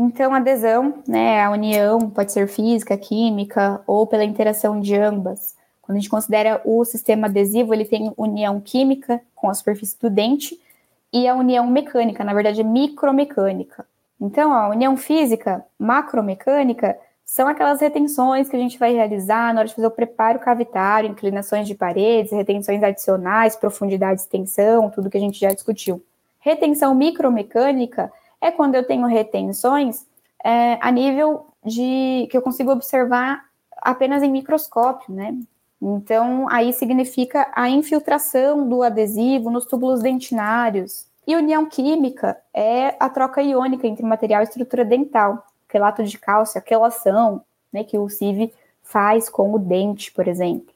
Então, adesão, né, a união pode ser física, química ou pela interação de ambas. Quando a gente considera o sistema adesivo, ele tem união química com a superfície do dente e a união mecânica, na verdade, é micromecânica. Então, a união física, macromecânica, são aquelas retenções que a gente vai realizar na hora de fazer o preparo cavitário, inclinações de paredes, retenções adicionais, profundidade, extensão, tudo que a gente já discutiu. Retenção micromecânica é quando eu tenho retenções é, a nível de que eu consigo observar apenas em microscópio, né? Então, aí significa a infiltração do adesivo nos túbulos dentinários. E união química é a troca iônica entre material e estrutura dental quelato de cálcio, a quelação, né, que o CIV faz com o dente, por exemplo.